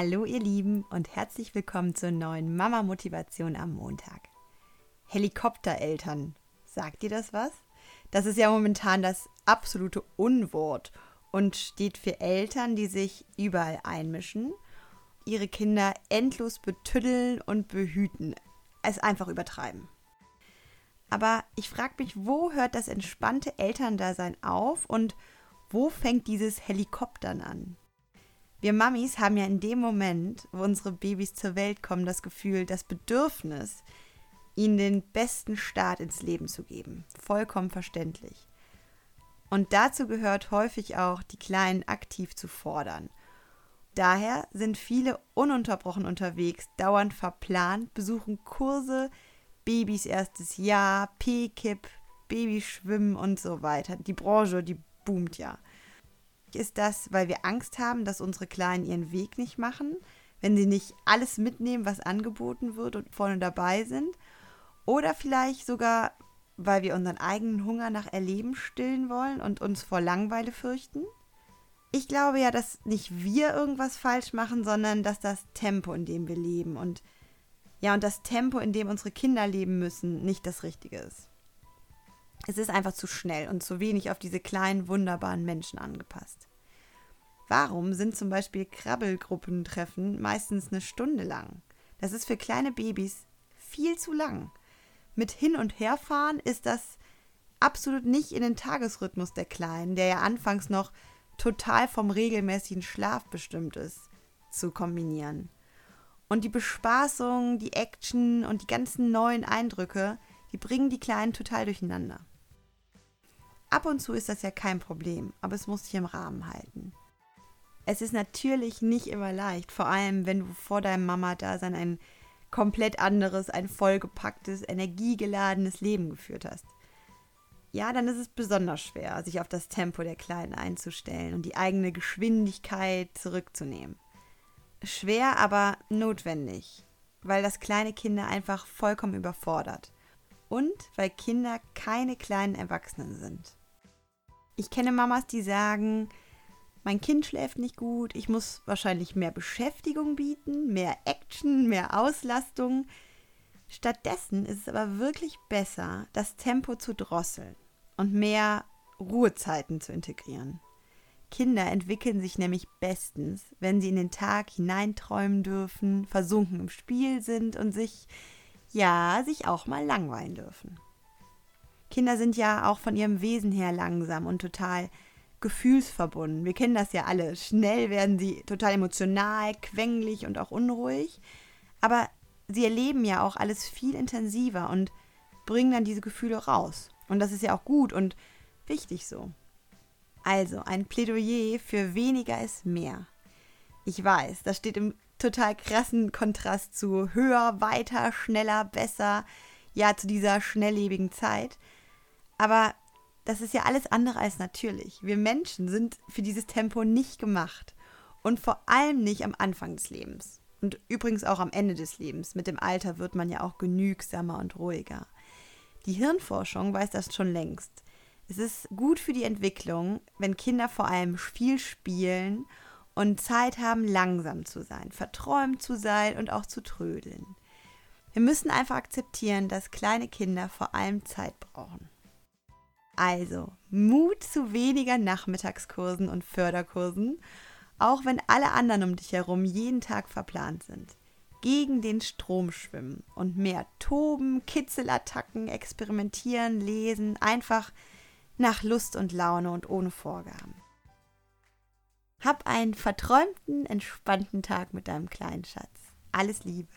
Hallo ihr Lieben und herzlich willkommen zur neuen Mama Motivation am Montag. Helikoptereltern, sagt ihr das was? Das ist ja momentan das absolute Unwort und steht für Eltern, die sich überall einmischen, ihre Kinder endlos betüddeln und behüten, es einfach übertreiben. Aber ich frage mich, wo hört das entspannte Elterndasein auf und wo fängt dieses Helikoptern an? Wir Mamis haben ja in dem Moment, wo unsere Babys zur Welt kommen, das Gefühl, das Bedürfnis, ihnen den besten Start ins Leben zu geben. Vollkommen verständlich. Und dazu gehört häufig auch, die Kleinen aktiv zu fordern. Daher sind viele ununterbrochen unterwegs, dauernd verplant, besuchen Kurse, Babys erstes Jahr, P-Kip, Babyschwimmen und so weiter. Die Branche, die boomt ja. Ist das, weil wir Angst haben, dass unsere Kleinen ihren Weg nicht machen, wenn sie nicht alles mitnehmen, was angeboten wird und vorne dabei sind? Oder vielleicht sogar, weil wir unseren eigenen Hunger nach Erleben stillen wollen und uns vor Langweile fürchten? Ich glaube ja, dass nicht wir irgendwas falsch machen, sondern dass das Tempo, in dem wir leben und ja, und das Tempo, in dem unsere Kinder leben müssen, nicht das Richtige ist. Es ist einfach zu schnell und zu wenig auf diese kleinen, wunderbaren Menschen angepasst. Warum sind zum Beispiel Krabbelgruppentreffen meistens eine Stunde lang? Das ist für kleine Babys viel zu lang. Mit Hin- und Herfahren ist das absolut nicht in den Tagesrhythmus der Kleinen, der ja anfangs noch total vom regelmäßigen Schlaf bestimmt ist, zu kombinieren. Und die Bespaßung, die Action und die ganzen neuen Eindrücke, die bringen die Kleinen total durcheinander. Ab und zu ist das ja kein Problem, aber es muss sich im Rahmen halten. Es ist natürlich nicht immer leicht, vor allem wenn du vor deinem Mama-Dasein ein komplett anderes, ein vollgepacktes, energiegeladenes Leben geführt hast. Ja, dann ist es besonders schwer, sich auf das Tempo der Kleinen einzustellen und die eigene Geschwindigkeit zurückzunehmen. Schwer, aber notwendig, weil das kleine Kinder einfach vollkommen überfordert und weil Kinder keine kleinen Erwachsenen sind. Ich kenne Mamas, die sagen, mein Kind schläft nicht gut, ich muss wahrscheinlich mehr Beschäftigung bieten, mehr Action, mehr Auslastung. Stattdessen ist es aber wirklich besser, das Tempo zu drosseln und mehr Ruhezeiten zu integrieren. Kinder entwickeln sich nämlich bestens, wenn sie in den Tag hineinträumen dürfen, versunken im Spiel sind und sich, ja, sich auch mal langweilen dürfen. Kinder sind ja auch von ihrem Wesen her langsam und total gefühlsverbunden. Wir kennen das ja alle. Schnell werden sie total emotional, quengelig und auch unruhig. Aber sie erleben ja auch alles viel intensiver und bringen dann diese Gefühle raus. Und das ist ja auch gut und wichtig so. Also ein Plädoyer für weniger ist mehr. Ich weiß, das steht im total krassen Kontrast zu höher, weiter, schneller, besser, ja, zu dieser schnelllebigen Zeit. Aber das ist ja alles andere als natürlich. Wir Menschen sind für dieses Tempo nicht gemacht. Und vor allem nicht am Anfang des Lebens. Und übrigens auch am Ende des Lebens. Mit dem Alter wird man ja auch genügsamer und ruhiger. Die Hirnforschung weiß das schon längst. Es ist gut für die Entwicklung, wenn Kinder vor allem viel spielen und Zeit haben, langsam zu sein, verträumt zu sein und auch zu trödeln. Wir müssen einfach akzeptieren, dass kleine Kinder vor allem Zeit brauchen. Also, Mut zu weniger Nachmittagskursen und Förderkursen, auch wenn alle anderen um dich herum jeden Tag verplant sind. Gegen den Strom schwimmen und mehr toben, Kitzelattacken, experimentieren, lesen, einfach nach Lust und Laune und ohne Vorgaben. Hab einen verträumten, entspannten Tag mit deinem kleinen Schatz. Alles Liebe.